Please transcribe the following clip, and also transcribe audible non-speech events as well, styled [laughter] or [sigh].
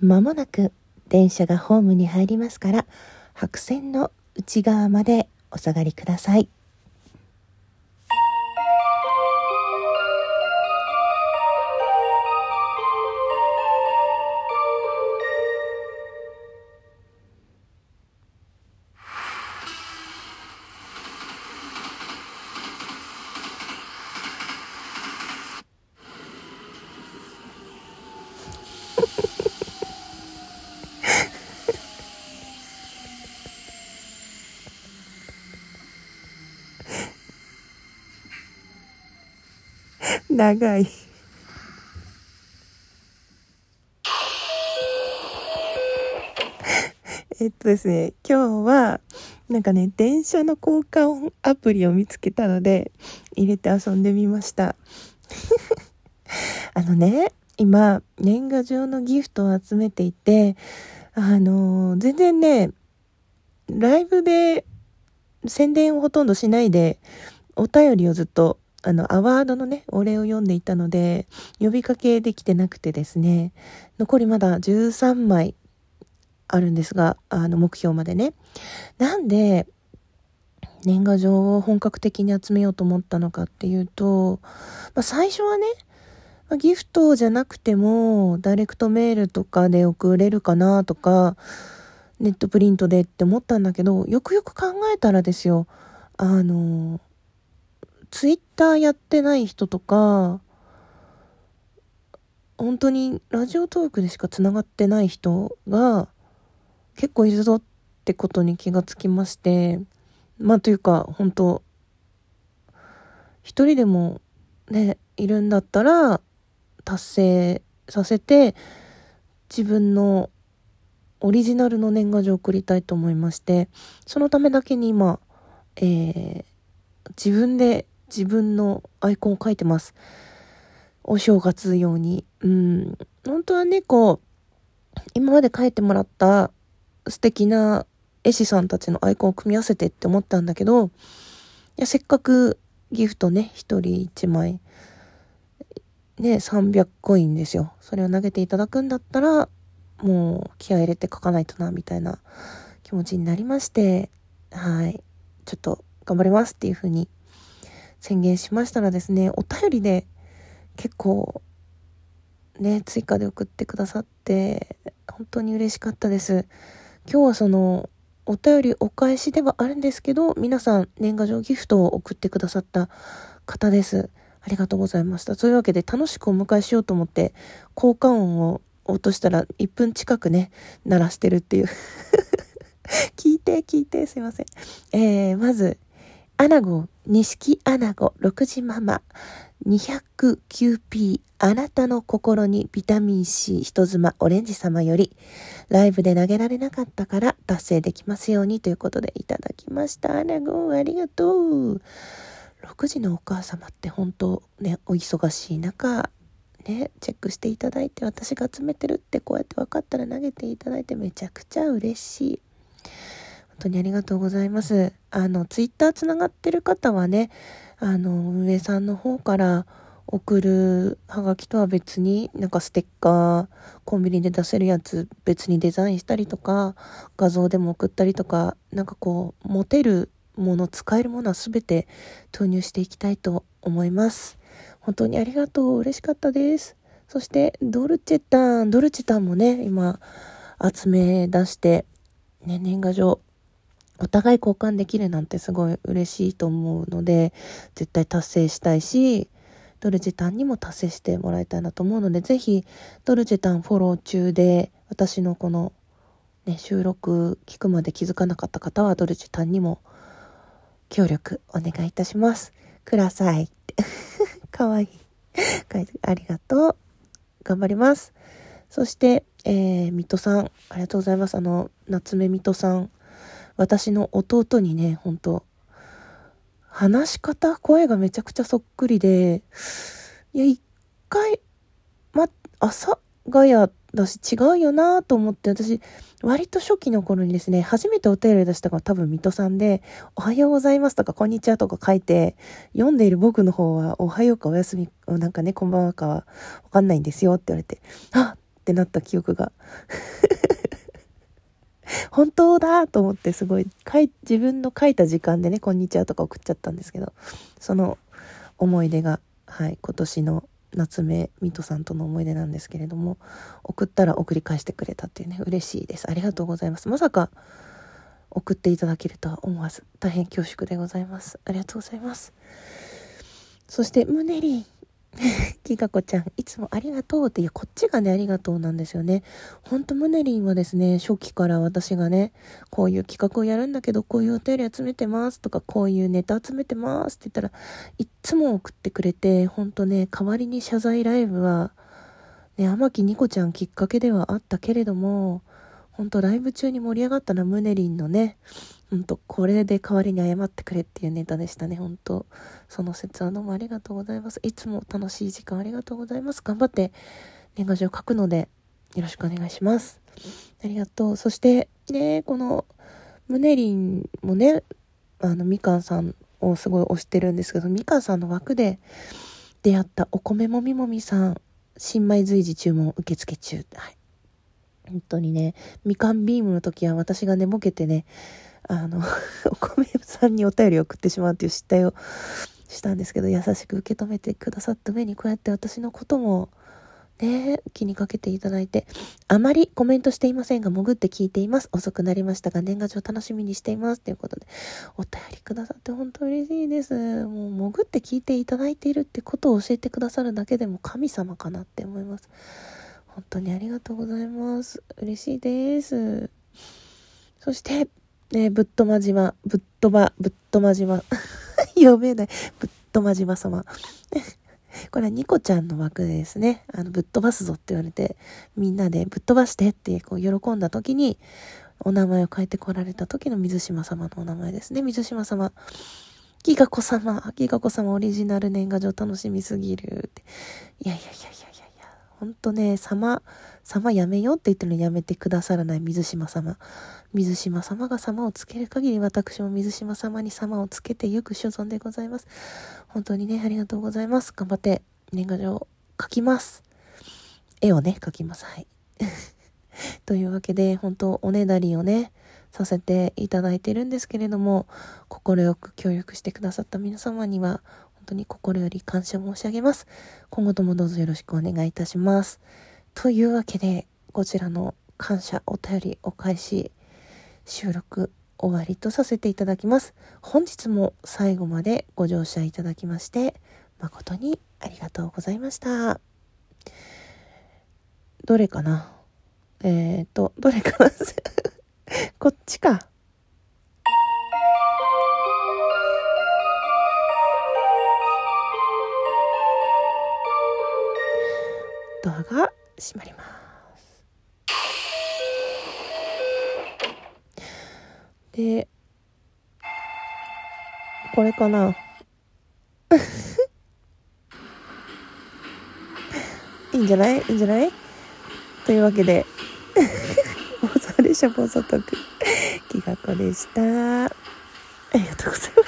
まもなく電車がホームに入りますから、白線の内側までお下がりください。長い。[laughs] えっとですね、今日は、なんかね、電車の交換音アプリを見つけたので、入れて遊んでみました。[laughs] あのね、今、年賀状のギフトを集めていて、あのー、全然ね、ライブで宣伝をほとんどしないで、お便りをずっとあの、アワードのね、お礼を読んでいたので、呼びかけできてなくてですね、残りまだ13枚あるんですが、あの、目標までね。なんで、年賀状を本格的に集めようと思ったのかっていうと、まあ、最初はね、ま、ギフトじゃなくても、ダイレクトメールとかで送れるかなとか、ネットプリントでって思ったんだけど、よくよく考えたらですよ、あの、ツイッターやってない人とか、本当にラジオトークでしか繋がってない人が結構いるぞってことに気がつきまして、まあというか本当一人でもね、いるんだったら達成させて自分のオリジナルの年賀状を送りたいと思いまして、そのためだけに今、えー、自分で自分のアイコンを書いてます。お正月用に。うん。本当はね、こう、今まで書いてもらった素敵な絵師さんたちのアイコンを組み合わせてって思ったんだけど、いや、せっかくギフトね、一人一枚、ね、300コインですよ。それを投げていただくんだったら、もう気合入れて書かないとな、みたいな気持ちになりまして、はい。ちょっと頑張りますっていうふうに宣言しましたらですね、お便りで結構ね、追加で送ってくださって、本当に嬉しかったです。今日はその、お便りお返しではあるんですけど、皆さん年賀状ギフトを送ってくださった方です。ありがとうございました。というわけで楽しくお迎えしようと思って、効果音を落としたら1分近くね、鳴らしてるっていう [laughs] 聞いて、聞いて、すいません。えー、まず、アナゴ、錦アナゴ、6時ママ、209P、あなたの心にビタミン C 人妻オレンジ様より、ライブで投げられなかったから達成できますようにということでいただきました。アナゴ、ありがとう。6時のお母様って本当ね、お忙しい中、ね、チェックしていただいて私が集めてるってこうやって分かったら投げていただいてめちゃくちゃ嬉しい本。当にありがとうございます。あの、ツイッターつながってる方はね、あの、運営さんの方から送るハガキとは別に、なんかステッカー、コンビニで出せるやつ別にデザインしたりとか、画像でも送ったりとか、なんかこう、持てるもの、使えるものは全て投入していきたいと思います。本当にありがとう。嬉しかったです。そして、ドルチェタン、ドルチェタンもね、今、集め出して、ね、年賀状お互い交換できるなんてすごい嬉しいと思うので、絶対達成したいし、ドルジェタンにも達成してもらいたいなと思うので、ぜひ、ドルジェタンフォロー中で、私のこの、ね、収録聞くまで気づかなかった方は、ドルジェタンにも協力お願いいたします。くださいって。[laughs] かわいい。ありがとう。頑張ります。そして、えー、水戸さん、ありがとうございます。あの、夏目水戸さん。私の弟にね、ほんと、話し方、声がめちゃくちゃそっくりで、いや、一回、ま、朝がやだし違うよなと思って、私、割と初期の頃にですね、初めてお便り出したのが多分水戸さんで、おはようございますとか、こんにちはとか書いて、読んでいる僕の方は、おはようかおやすみ、なんかね、こんばんはかは、わかんないんですよって言われて、あっってなった記憶が。[laughs] 本当だと思ってすごい自分の書いた時間でね「こんにちは」とか送っちゃったんですけどその思い出がはい今年の夏目ミトさんとの思い出なんですけれども送ったら送り返してくれたっていうね嬉しいです。ありがとうございます。まさか送っていただけるとは思わず大変恐縮でございます。ありがとうございます。そしてムネリン。きかこちゃん、いつもありがとうって、いや、こっちがね、ありがとうなんですよね。ほんと、ムネリンはですね、初期から私がね、こういう企画をやるんだけど、こういうお便り集めてますとか、こういうネタ集めてますって言ったら、いっつも送ってくれて、ほんとね、代わりに謝罪ライブは、ね、天木ニコちゃんきっかけではあったけれども、ほんとライブ中に盛り上がったのはムネリンのね、ほんとこれで代わりに謝ってくれっていうネタでしたね、ほんと。その説はどうもありがとうございます。いつも楽しい時間ありがとうございます。頑張って年賀状書くので、よろしくお願いします。ありがとう。そして、ね、この、ムネリンもね、あの、みかんさんをすごい推してるんですけど、みかんさんの枠で出会ったお米もみもみさん、新米随時注文受付中。はい。本当にね、みかんビームの時は私が寝ぼけてね、あの、[laughs] お米さんにお便りを送ってしまうっていう失態をしたんですけど、優しく受け止めてくださった上に、こうやって私のことも、ね、気にかけていただいて、あまりコメントしていませんが、潜って聞いています。遅くなりましたが、年賀状楽しみにしています。ということで、お便りくださって本当嬉しいです。もう、潜って聞いていただいているってことを教えてくださるだけでも神様かなって思います。本当にありがとうございます。嬉しいです。そして、ね、ぶっとま島、ぶっとば、ぶっとま島。[laughs] 読めない。ぶっとま島様。[laughs] これはニコちゃんの枠でですね、あの、ぶっ飛ばすぞって言われて、みんなでぶっ飛ばしてってこう喜んだ時に、お名前を変えてこられた時の水島様のお名前ですね。水島様。ギガ子様、ギガ子様オリジナル年賀状楽しみすぎるって。いやいやいやいやほんとね、様、様やめようって言ってるのやめてくださらない水島様。水島様が様をつける限り私も水島様に様をつけてゆく所存でございます。本当にね、ありがとうございます。頑張って年賀状書きます。絵をね、描きます。はい。[laughs] というわけで、本当おねだりをね、させていただいてるんですけれども、快く協力してくださった皆様には、本当に心より感謝申し上げます。今後ともどうぞよろしくお願いいたします。というわけで、こちらの感謝、お便り、お返し、収録終わりとさせていただきます。本日も最後までご乗車いただきまして、誠にありがとうございました。どれかな？えっ、ー、と、どれかな？[laughs] こっちか。ドアが閉まります。でこれかな。[laughs] いいんじゃない？いいんじゃない？というわけで [laughs] 妄想でしょ妄想トク。[laughs] きがこでした。ありがとうございます。